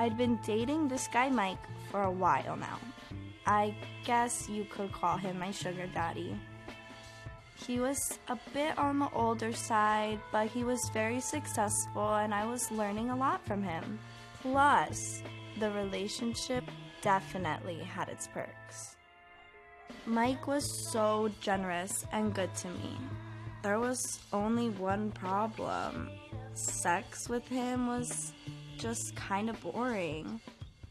I'd been dating this guy Mike for a while now. I guess you could call him my sugar daddy. He was a bit on the older side, but he was very successful and I was learning a lot from him. Plus, the relationship definitely had its perks. Mike was so generous and good to me. There was only one problem. Sex with him was just kind of boring.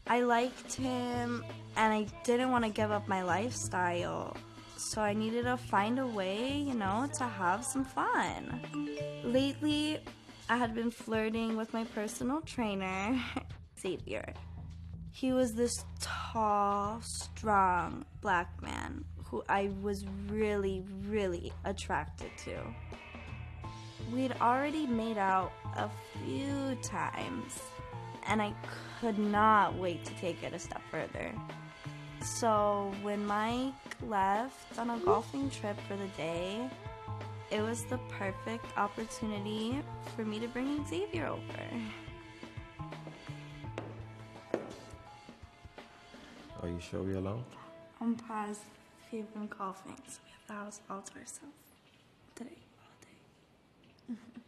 I liked him and I didn't want to give up my lifestyle. So I needed to find a way, you know, to have some fun. Lately, I had been flirting with my personal trainer, Xavier. He was this tall, strong black man who I was really, really attracted to. We'd already made out a few times, and I could not wait to take it a step further. So when Mike left on a golfing trip for the day, it was the perfect opportunity for me to bring Xavier over. Are you sure we're alone? I'm positive you've been golfing, so we have the house all to ourselves today, all day. Mm-hmm.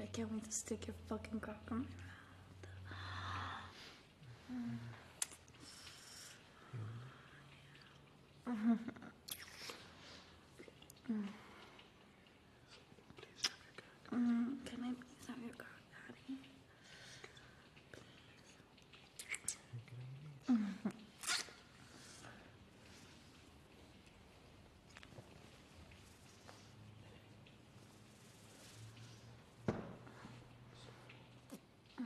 I can't wait to stick your fucking cock in my mouth. Mm, Can I please have your cock, Daddy? Oh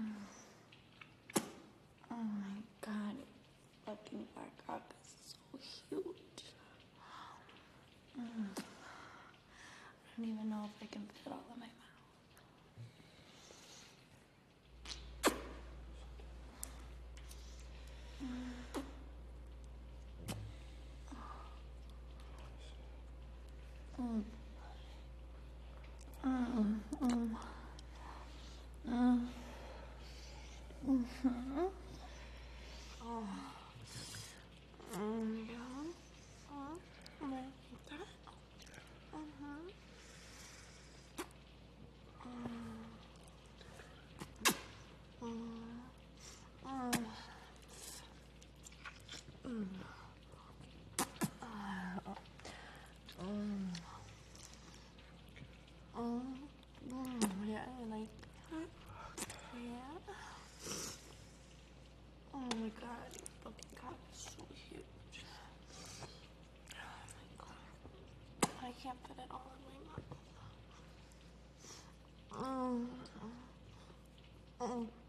my god, fucking black cock is so huge. Mm. I don't even know if I can fit it all in my mouth. Mm, mm. Mm. Mhm. Oh. Mm, yeah. Oh, like that. Mhm. Mm. Mm. Mm. Ah. Mm. Mm. Mm. Yeah, I like that. Yeah. Oh my god, your fucking cock is so huge. Oh my god. I can't fit it all in my mouth. Mm. Mm.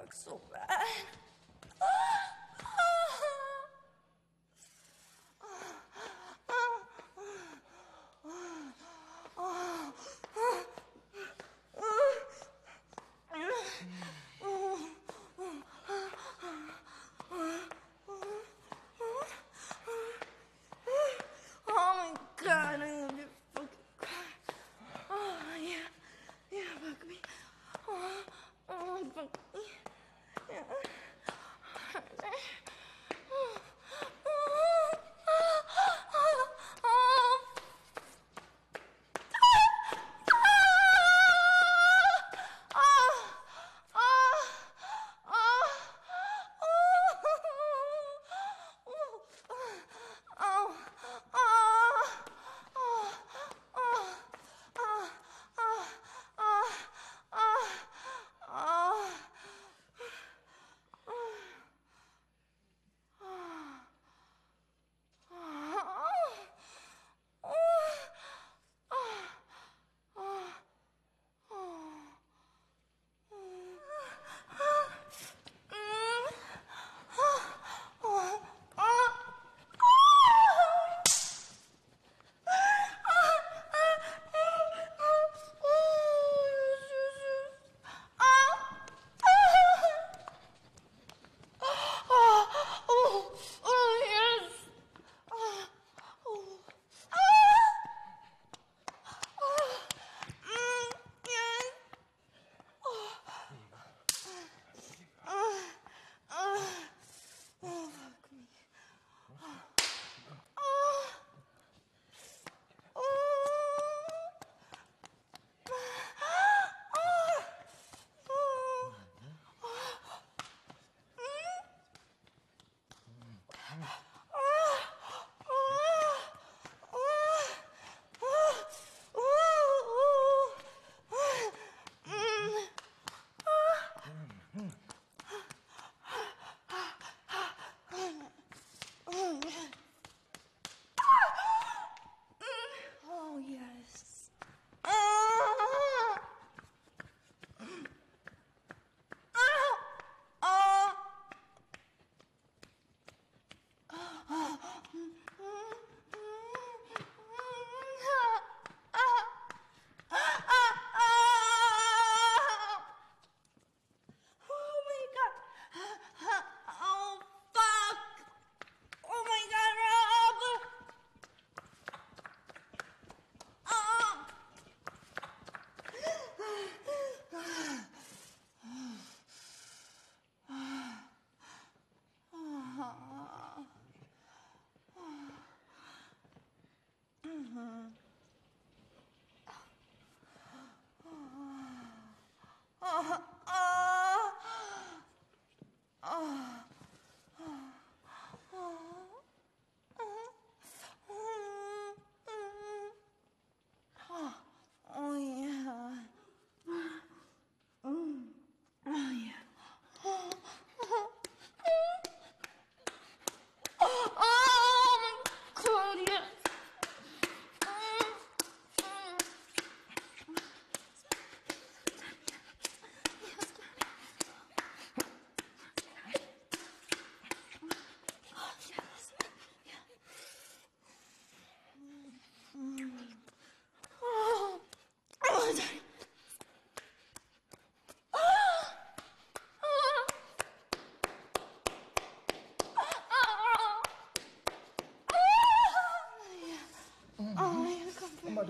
sucks so bad.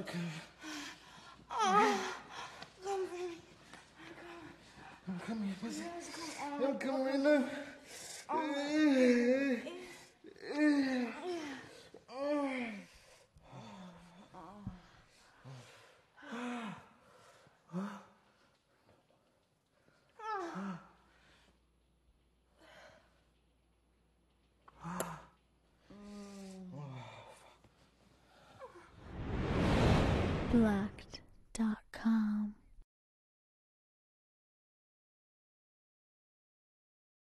look. Oh, come for me. Come. Come here. Come. Come here. now! relaxed.